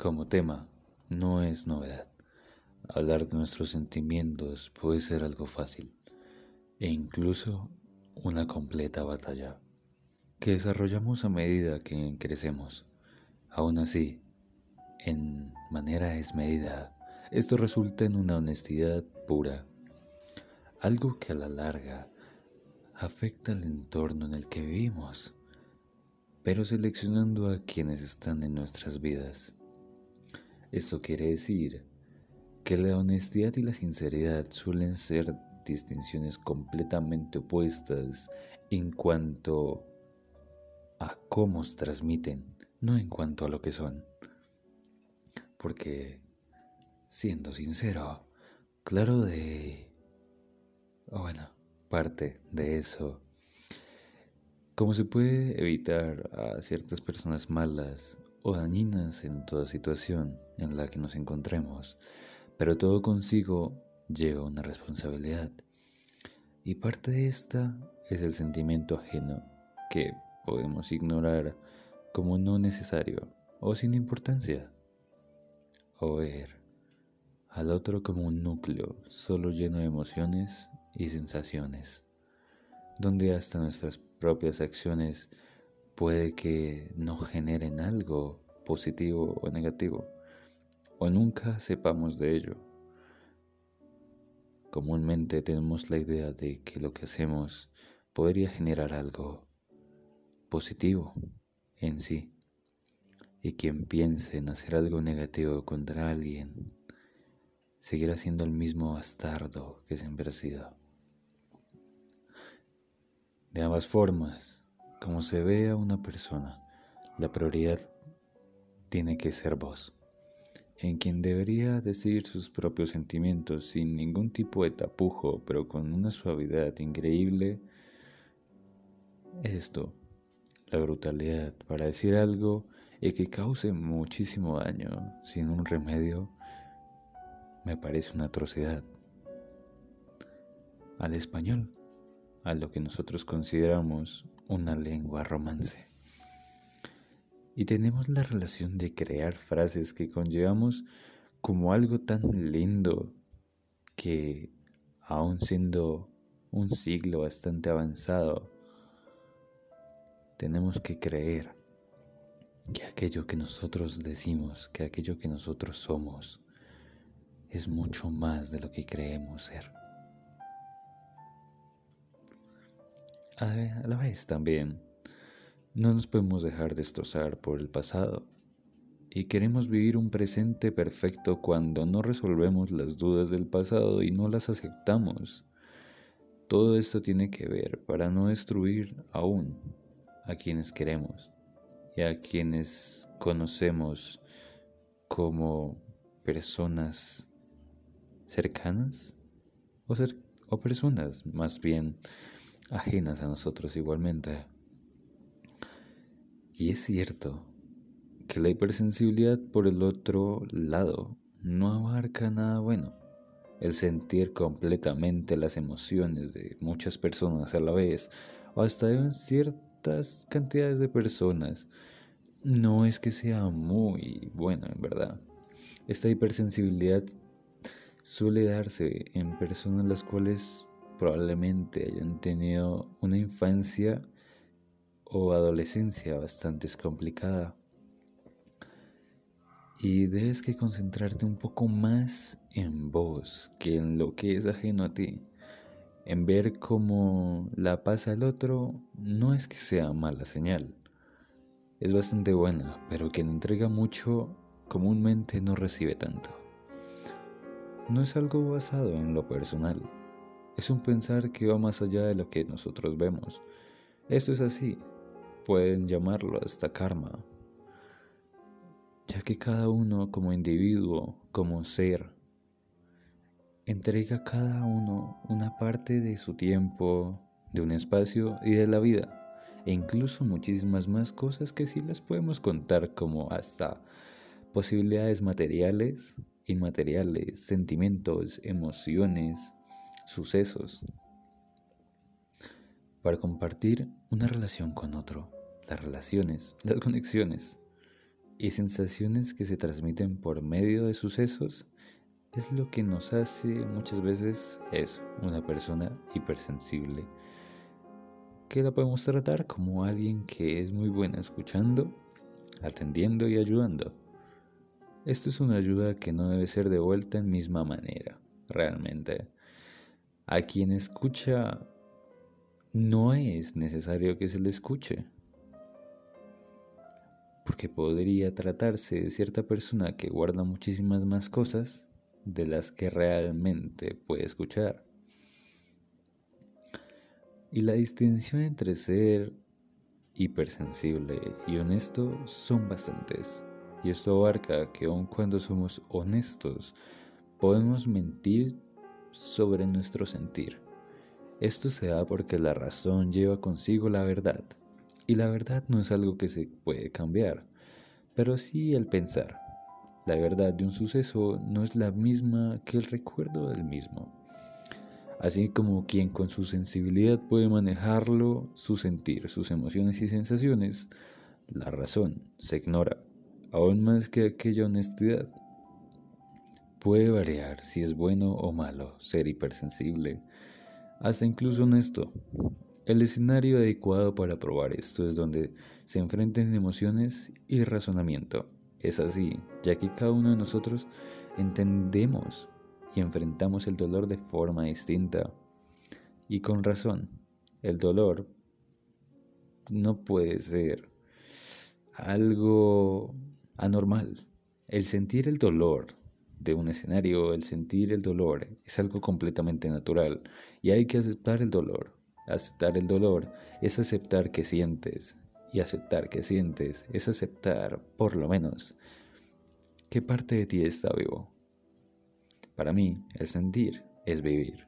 Como tema, no es novedad. Hablar de nuestros sentimientos puede ser algo fácil e incluso una completa batalla que desarrollamos a medida que crecemos. Aún así, en manera desmedida, esto resulta en una honestidad pura, algo que a la larga afecta al entorno en el que vivimos, pero seleccionando a quienes están en nuestras vidas. Esto quiere decir que la honestidad y la sinceridad suelen ser distinciones completamente opuestas en cuanto a cómo se transmiten, no en cuanto a lo que son. Porque, siendo sincero, claro de... Bueno, parte de eso. Como se puede evitar a ciertas personas malas o dañinas en toda situación en la que nos encontremos, pero todo consigo lleva una responsabilidad. Y parte de esta es el sentimiento ajeno que podemos ignorar como no necesario o sin importancia. O ver al otro como un núcleo solo lleno de emociones y sensaciones, donde hasta nuestras propias acciones puede que no generen algo positivo o negativo, o nunca sepamos de ello. Comúnmente tenemos la idea de que lo que hacemos podría generar algo positivo en sí, y quien piense en hacer algo negativo contra alguien seguirá siendo el mismo bastardo que siempre ha sido. De ambas formas, como se ve a una persona, la prioridad tiene que ser vos en quien debería decir sus propios sentimientos sin ningún tipo de tapujo, pero con una suavidad increíble. Esto, la brutalidad para decir algo y que cause muchísimo daño sin un remedio, me parece una atrocidad. Al español, a lo que nosotros consideramos una lengua romance y tenemos la relación de crear frases que conllevamos como algo tan lindo que aun siendo un siglo bastante avanzado, tenemos que creer que aquello que nosotros decimos, que aquello que nosotros somos, es mucho más de lo que creemos ser. A la vez también no nos podemos dejar destrozar por el pasado y queremos vivir un presente perfecto cuando no resolvemos las dudas del pasado y no las aceptamos. Todo esto tiene que ver para no destruir aún a quienes queremos y a quienes conocemos como personas cercanas o, o personas más bien ajenas a nosotros igualmente. Y es cierto que la hipersensibilidad por el otro lado no abarca nada bueno. El sentir completamente las emociones de muchas personas a la vez o hasta de ciertas cantidades de personas no es que sea muy bueno en verdad. Esta hipersensibilidad suele darse en personas las cuales probablemente hayan tenido una infancia o adolescencia bastante complicada. Y debes que concentrarte un poco más en vos que en lo que es ajeno a ti. En ver cómo la pasa el otro no es que sea mala señal. Es bastante buena, pero quien entrega mucho comúnmente no recibe tanto. No es algo basado en lo personal. Es un pensar que va más allá de lo que nosotros vemos. Esto es así, pueden llamarlo hasta karma, ya que cada uno como individuo, como ser, entrega cada uno una parte de su tiempo, de un espacio y de la vida, e incluso muchísimas más cosas que sí las podemos contar como hasta posibilidades materiales, inmateriales, sentimientos, emociones, sucesos para compartir una relación con otro, las relaciones, las conexiones, y sensaciones que se transmiten por medio de sucesos es lo que nos hace muchas veces eso, una persona hipersensible, que la podemos tratar como alguien que es muy buena escuchando, atendiendo y ayudando. Esto es una ayuda que no debe ser devuelta en misma manera, realmente. A quien escucha no es necesario que se le escuche porque podría tratarse de cierta persona que guarda muchísimas más cosas de las que realmente puede escuchar. Y la distinción entre ser hipersensible y honesto son bastantes. Y esto abarca que aun cuando somos honestos, podemos mentir sobre nuestro sentir. Esto se da porque la razón lleva consigo la verdad. Y la verdad no es algo que se puede cambiar, pero sí el pensar. La verdad de un suceso no es la misma que el recuerdo del mismo. Así como quien con su sensibilidad puede manejarlo, su sentir, sus emociones y sensaciones, la razón se ignora, aún más que aquella honestidad. Puede variar si es bueno o malo ser hipersensible, hasta incluso honesto, el escenario adecuado para probar esto es donde se enfrenten emociones y razonamiento. Es así, ya que cada uno de nosotros entendemos y enfrentamos el dolor de forma distinta. Y con razón, el dolor no puede ser algo anormal. El sentir el dolor de un escenario, el sentir el dolor es algo completamente natural y hay que aceptar el dolor. Aceptar el dolor es aceptar que sientes. Y aceptar que sientes es aceptar, por lo menos, qué parte de ti está vivo. Para mí, el sentir es vivir.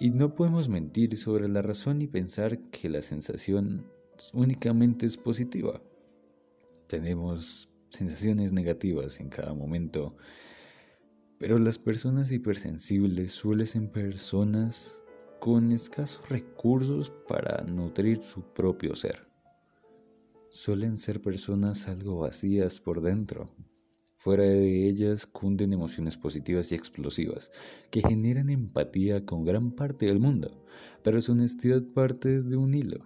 Y no podemos mentir sobre la razón y pensar que la sensación únicamente es positiva. Tenemos sensaciones negativas en cada momento, pero las personas hipersensibles suelen ser personas con escasos recursos para nutrir su propio ser. Suelen ser personas algo vacías por dentro. Fuera de ellas cunden emociones positivas y explosivas que generan empatía con gran parte del mundo, pero su honestidad parte de un hilo,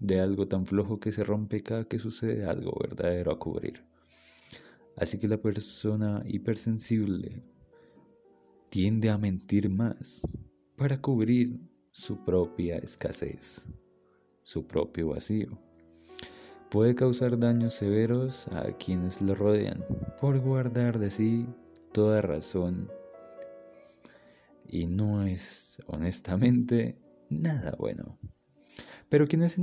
de algo tan flojo que se rompe cada que sucede algo verdadero a cubrir. Así que la persona hipersensible tiende a mentir más, para cubrir su propia escasez, su propio vacío. Puede causar daños severos a quienes lo rodean por guardar de sí toda razón y no es honestamente nada bueno. Pero quien es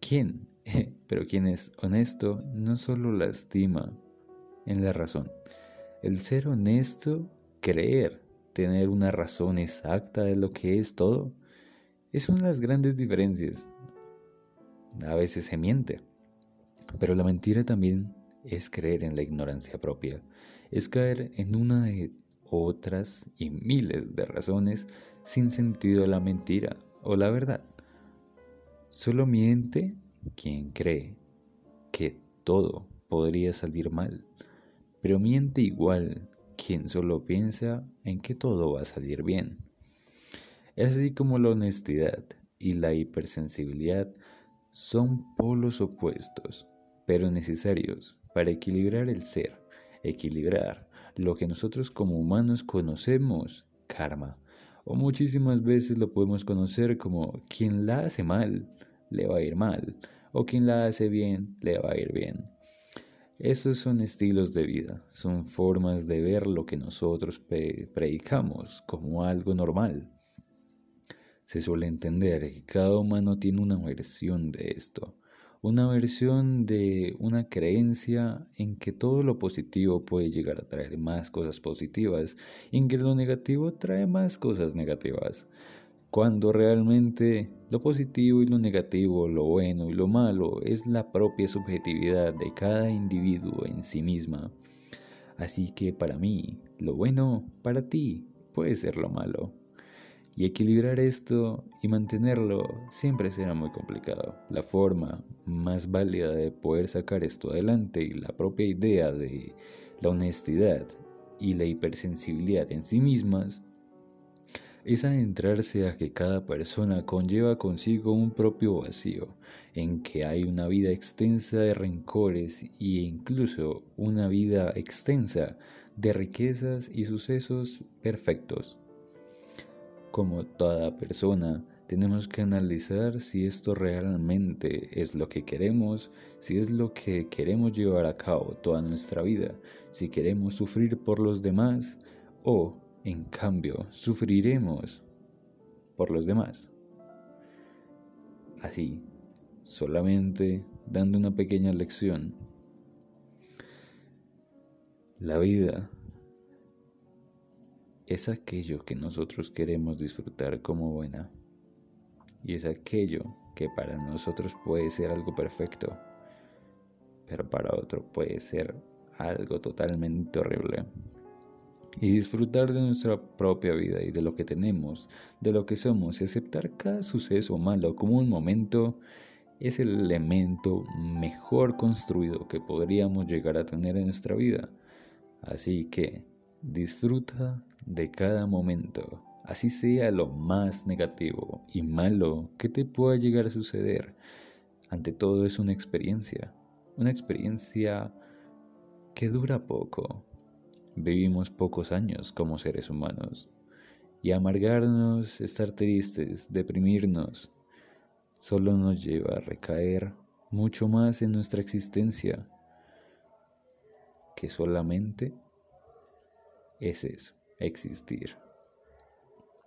¿quién? Pero quien es honesto no solo lastima en la razón. El ser honesto, creer tener una razón exacta de lo que es todo, es una de las grandes diferencias. A veces se miente, pero la mentira también es creer en la ignorancia propia, es caer en una de otras y miles de razones sin sentido la mentira o la verdad. Solo miente quien cree que todo podría salir mal, pero miente igual quien solo piensa en que todo va a salir bien. Es así como la honestidad y la hipersensibilidad son polos opuestos, pero necesarios para equilibrar el ser, equilibrar lo que nosotros como humanos conocemos, karma, o muchísimas veces lo podemos conocer como quien la hace mal, le va a ir mal, o quien la hace bien, le va a ir bien. Esos son estilos de vida, son formas de ver lo que nosotros predicamos como algo normal. Se suele entender que cada humano tiene una versión de esto, una versión de una creencia en que todo lo positivo puede llegar a traer más cosas positivas y en que lo negativo trae más cosas negativas cuando realmente lo positivo y lo negativo, lo bueno y lo malo es la propia subjetividad de cada individuo en sí misma. Así que para mí, lo bueno para ti puede ser lo malo. Y equilibrar esto y mantenerlo siempre será muy complicado. La forma más válida de poder sacar esto adelante y la propia idea de la honestidad y la hipersensibilidad en sí mismas es adentrarse a que cada persona conlleva consigo un propio vacío, en que hay una vida extensa de rencores e incluso una vida extensa de riquezas y sucesos perfectos. Como toda persona, tenemos que analizar si esto realmente es lo que queremos, si es lo que queremos llevar a cabo toda nuestra vida, si queremos sufrir por los demás o, en cambio, sufriremos por los demás. Así, solamente dando una pequeña lección. La vida es aquello que nosotros queremos disfrutar como buena. Y es aquello que para nosotros puede ser algo perfecto, pero para otro puede ser algo totalmente horrible. Y disfrutar de nuestra propia vida y de lo que tenemos, de lo que somos, y aceptar cada suceso malo como un momento, es el elemento mejor construido que podríamos llegar a tener en nuestra vida. Así que disfruta de cada momento, así sea lo más negativo y malo que te pueda llegar a suceder. Ante todo es una experiencia, una experiencia que dura poco. Vivimos pocos años como seres humanos y amargarnos, estar tristes, deprimirnos, solo nos lleva a recaer mucho más en nuestra existencia que solamente es eso existir.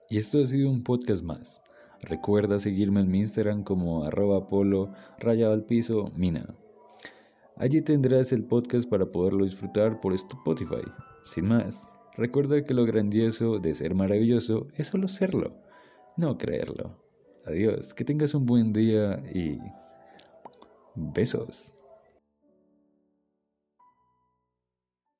Y esto ha sido un podcast más. Recuerda seguirme en mi Instagram como arroba polo rayado al piso mina. Allí tendrás el podcast para poderlo disfrutar por Spotify. Sin más, recuerda que lo grandioso de ser maravilloso es solo serlo, no creerlo. Adiós, que tengas un buen día y besos.